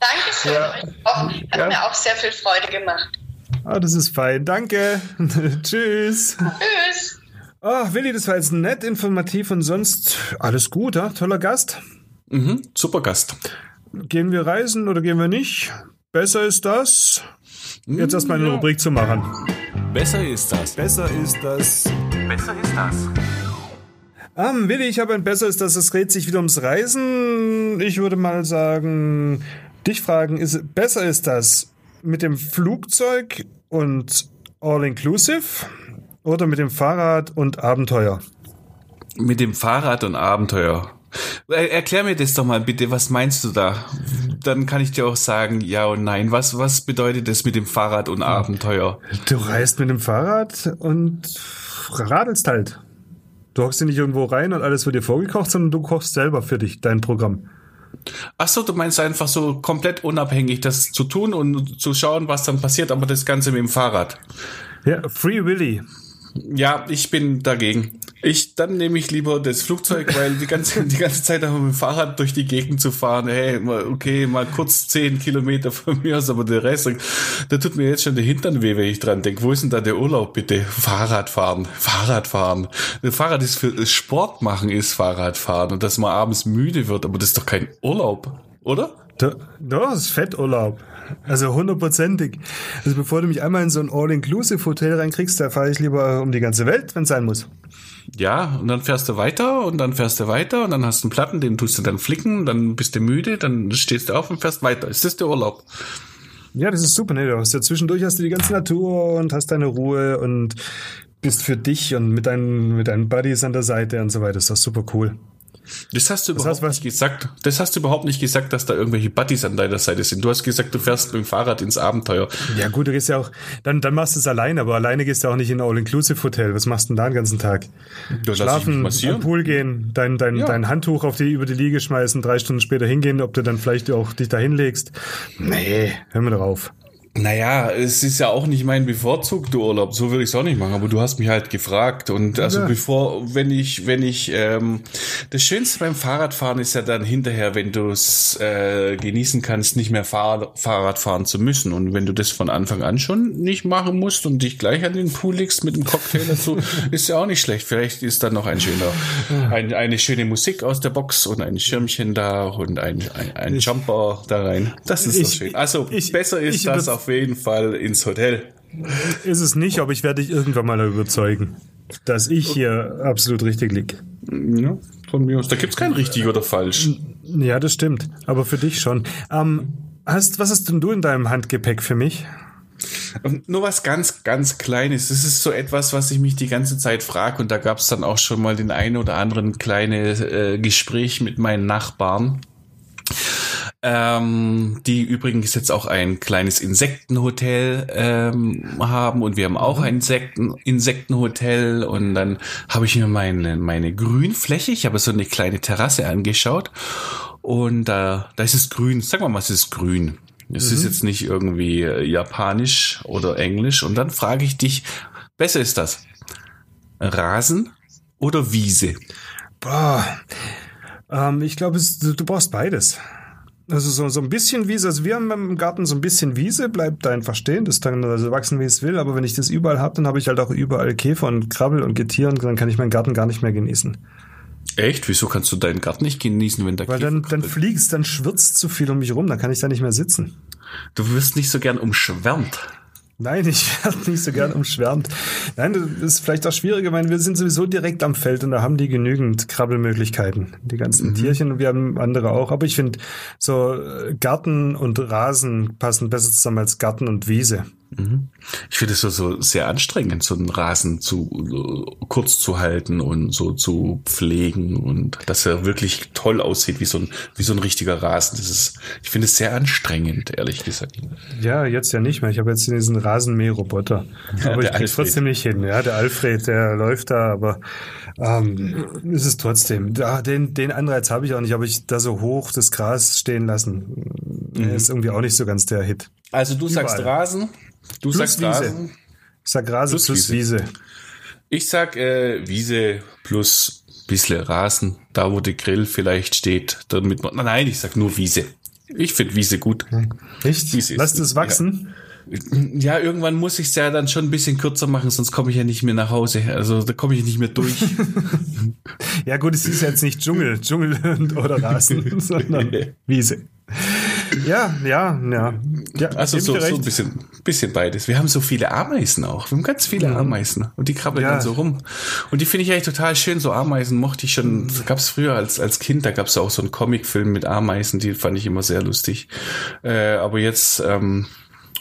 Dankeschön. Ja. Auch, hat Ja. mir auch sehr viel Freude gemacht. Ah, das ist fein. Danke. Tschüss. Tschüss. Ah, Willi, das war jetzt nett, informativ und sonst alles gut, ja? Toller Gast. Mhm, super Gast. Gehen wir reisen oder gehen wir nicht? Besser ist das. Jetzt erstmal eine Rubrik zu machen. Besser ist das. Besser ist das. Besser ist das. Ähm, Willi, ich habe ein Besser ist das. Es dreht sich wieder ums Reisen. Ich würde mal sagen, dich fragen, ist besser ist das mit dem Flugzeug und All-Inclusive oder mit dem Fahrrad und Abenteuer? Mit dem Fahrrad und Abenteuer. Äh, Erklär mir das doch mal bitte, was meinst du da? Dann kann ich dir auch sagen, ja und nein. Was, was bedeutet das mit dem Fahrrad und Abenteuer? Du reist mit dem Fahrrad und radelst halt. Du hockst dir nicht irgendwo rein und alles wird dir vorgekocht, sondern du kochst selber für dich dein Programm. Ach so, du meinst einfach so komplett unabhängig das zu tun und zu schauen, was dann passiert, aber das Ganze mit dem Fahrrad. Ja, Free Willy. Ja, ich bin dagegen. Ich, dann nehme ich lieber das Flugzeug, weil die ganze, die ganze Zeit einfach mit dem Fahrrad durch die Gegend zu fahren, hey, okay, mal kurz zehn Kilometer von mir aus, aber der Rest, da tut mir jetzt schon der Hintern weh, wenn ich dran denke. Wo ist denn da der Urlaub, bitte? Fahrradfahren, Fahrradfahren. Fahrrad ist für das Sport machen ist Fahrradfahren und dass man abends müde wird, aber das ist doch kein Urlaub, oder? Da, das ist Fetturlaub. Also hundertprozentig. Also bevor du mich einmal in so ein All-Inclusive-Hotel reinkriegst, da fahre ich lieber um die ganze Welt, wenn es sein muss. Ja, und dann fährst du weiter und dann fährst du weiter und dann hast du einen Platten, den tust du dann flicken, dann bist du müde, dann stehst du auf und fährst weiter. Ist das der Urlaub? Ja, das ist super, ne? Du hast ja zwischendurch hast du die ganze Natur und hast deine Ruhe und bist für dich und mit deinen, mit deinen Buddies an der Seite und so weiter. Das ist doch super cool. Das hast du Das überhaupt nicht gesagt. Das hast du überhaupt nicht gesagt, dass da irgendwelche Buddies an deiner Seite sind. Du hast gesagt, du fährst mit dem Fahrrad ins Abenteuer. Ja gut, du gehst ja auch, dann, dann machst du es alleine, aber alleine gehst du auch nicht in ein All-Inclusive-Hotel. Was machst du denn da den ganzen Tag? Mich Schlafen, am Pool gehen, dein, dein, Ja. dein Handtuch auf die, über die Liege schmeißen, drei Stunden später hingehen, ob du dann vielleicht auch dich da hinlegst. Nee, hör mir drauf. Naja, es ist ja auch nicht mein bevorzugter Urlaub. So will ich es auch nicht machen. Aber du hast mich halt gefragt. Und also Ja. bevor, wenn ich, wenn ich, ähm, das Schönste beim Fahrradfahren ist ja dann hinterher, wenn du es äh, genießen kannst, nicht mehr Fahr Fahrrad fahren zu müssen. Und wenn du das von Anfang an schon nicht machen musst und dich gleich an den Pool legst mit einem Cocktail dazu, ist ja auch nicht schlecht. Vielleicht ist dann noch ein schöner, ein, eine schöne Musik aus der Box und ein Schirmchen da und ein, ein, ein Jumper da rein. Das ist Ich- doch schön. Also ich- besser ist ich das über- auf jeden Fall ins Hotel. Ist es nicht, aber ich werde dich irgendwann mal überzeugen, dass ich hier absolut richtig lieg. Ja, von mir aus. Da gibt's kein richtig oder falsch. Ja, das stimmt. Aber für dich schon. Ähm, hast, was hast denn du in deinem Handgepäck für mich? Und nur was ganz, ganz Kleines. Das ist so etwas, was ich mich die ganze Zeit frage. Und da gab's dann auch schon mal den einen oder anderen kleine äh, Gespräch mit meinen Nachbarn. Ähm, die übrigens jetzt auch ein kleines Insektenhotel ähm, haben und wir haben auch ein Insekten, Insektenhotel und dann habe ich mir meine, meine Grünfläche, ich habe so eine kleine Terrasse angeschaut und da, da ist es grün. Sag mal, was ist grün? Es ist jetzt nicht irgendwie äh, japanisch oder englisch und dann frage ich dich, besser ist das? Rasen oder Wiese? Boah. Ähm, ich glaube, es- du brauchst beides. Also so, so ein bisschen Wiese, also wir haben im Garten so ein bisschen Wiese, bleibt da einfach stehen, das kann also wachsen, wie es will, aber wenn ich das überall habe, dann habe ich halt auch überall Käfer und Krabbel und Getier und dann kann ich meinen Garten gar nicht mehr genießen. Echt? Wieso kannst du deinen Garten nicht genießen, wenn da Weil Käfer dann, dann fliegst, dann schwirzt zu viel um mich rum, dann kann ich da nicht mehr sitzen. Du wirst nicht so gern umschwärmt. Nein, ich werde nicht so gern umschwärmt. Nein, das ist vielleicht auch schwieriger. Ich meine, wir sind sowieso direkt am Feld und da haben die genügend Krabbelmöglichkeiten. Die ganzen Tierchen und wir haben andere auch. Aber ich finde, so äh, Garten und Rasen passen besser zusammen als Garten und Wiese. Ich finde es so, so sehr anstrengend, so einen Rasen zu kurz zu halten und so zu pflegen und dass er wirklich toll aussieht, wie so ein, wie so ein richtiger Rasen. Das ist, ich finde es sehr anstrengend, ehrlich gesagt. Ja, jetzt ja nicht mehr. Ich habe jetzt diesen Rasenmäherroboter. Ja, aber ich krieg's Alfred. trotzdem nicht hin. Ja, der Alfred, der läuft da, aber ähm, ist es trotzdem. Ja, den, den Anreiz habe ich auch nicht, aber ich da so hoch das Gras stehen lassen, Mhm. ist irgendwie auch nicht so ganz der Hit. Also du sagst Überall. Rasen, du Plus sagst Wiese. Rasen. Ich sag Rasen Plus plus, Wiese. Wiese. Ich sag äh, Wiese plus bisschen Rasen, da wo der Grill vielleicht steht, damit man, nein, ich sag nur Wiese. Ich finde Wiese gut. Echt? Wiese ist Lass gut, das wachsen. Ja, irgendwann muss ich es ja dann schon ein bisschen kürzer machen, sonst komme ich ja nicht mehr nach Hause. Also da komme ich nicht mehr durch. Ja, gut, es ist jetzt nicht Dschungel, Dschungel oder Rasen, sondern Wiese. Ja, ja, ja. ja Also so, so ein bisschen, bisschen beides. Wir haben so viele Ameisen auch. Wir haben ganz viele Ameisen und die krabbeln Ja. dann so rum. Und die finde ich eigentlich total schön. So Ameisen mochte ich schon. Gab es früher als, als Kind, da gab es auch so einen Comicfilm mit Ameisen, die fand ich immer sehr lustig. Äh, aber jetzt, ähm,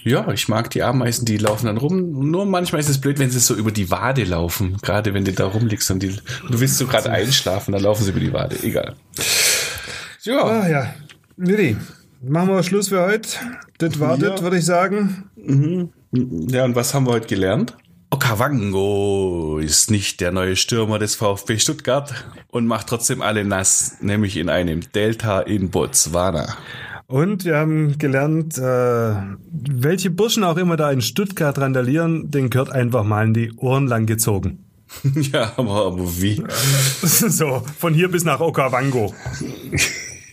ja, ich mag die Ameisen, die laufen dann rum. Nur manchmal ist es blöd, wenn sie so über die Wade laufen. Gerade wenn du da rumliegst und, die, und du willst so gerade einschlafen, dann laufen sie über die Wade. Egal. Ja, Ah, ja. Willi, machen wir Schluss für heute. Das wartet, Ja. würde ich sagen. Ja, und was haben wir heute gelernt? Okavango ist nicht der neue Stürmer des VfB Stuttgart und macht trotzdem alle nass, nämlich in einem Delta in Botswana. Und wir haben gelernt, äh, welche Burschen auch immer da in Stuttgart randalieren, den gehört einfach mal in die Ohren lang gezogen. Ja, aber, aber wie? so, von hier bis nach Okavango.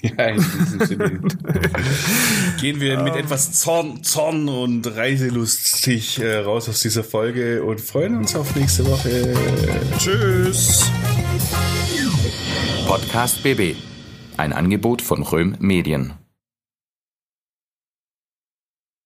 Ja, in diesem Sinne. Gehen wir mit etwas Zorn, Zorn und Reiselustig äh, raus aus dieser Folge und freuen uns auf nächste Woche. Tschüss. Podcast BB. Ein Angebot von Röhm Medien.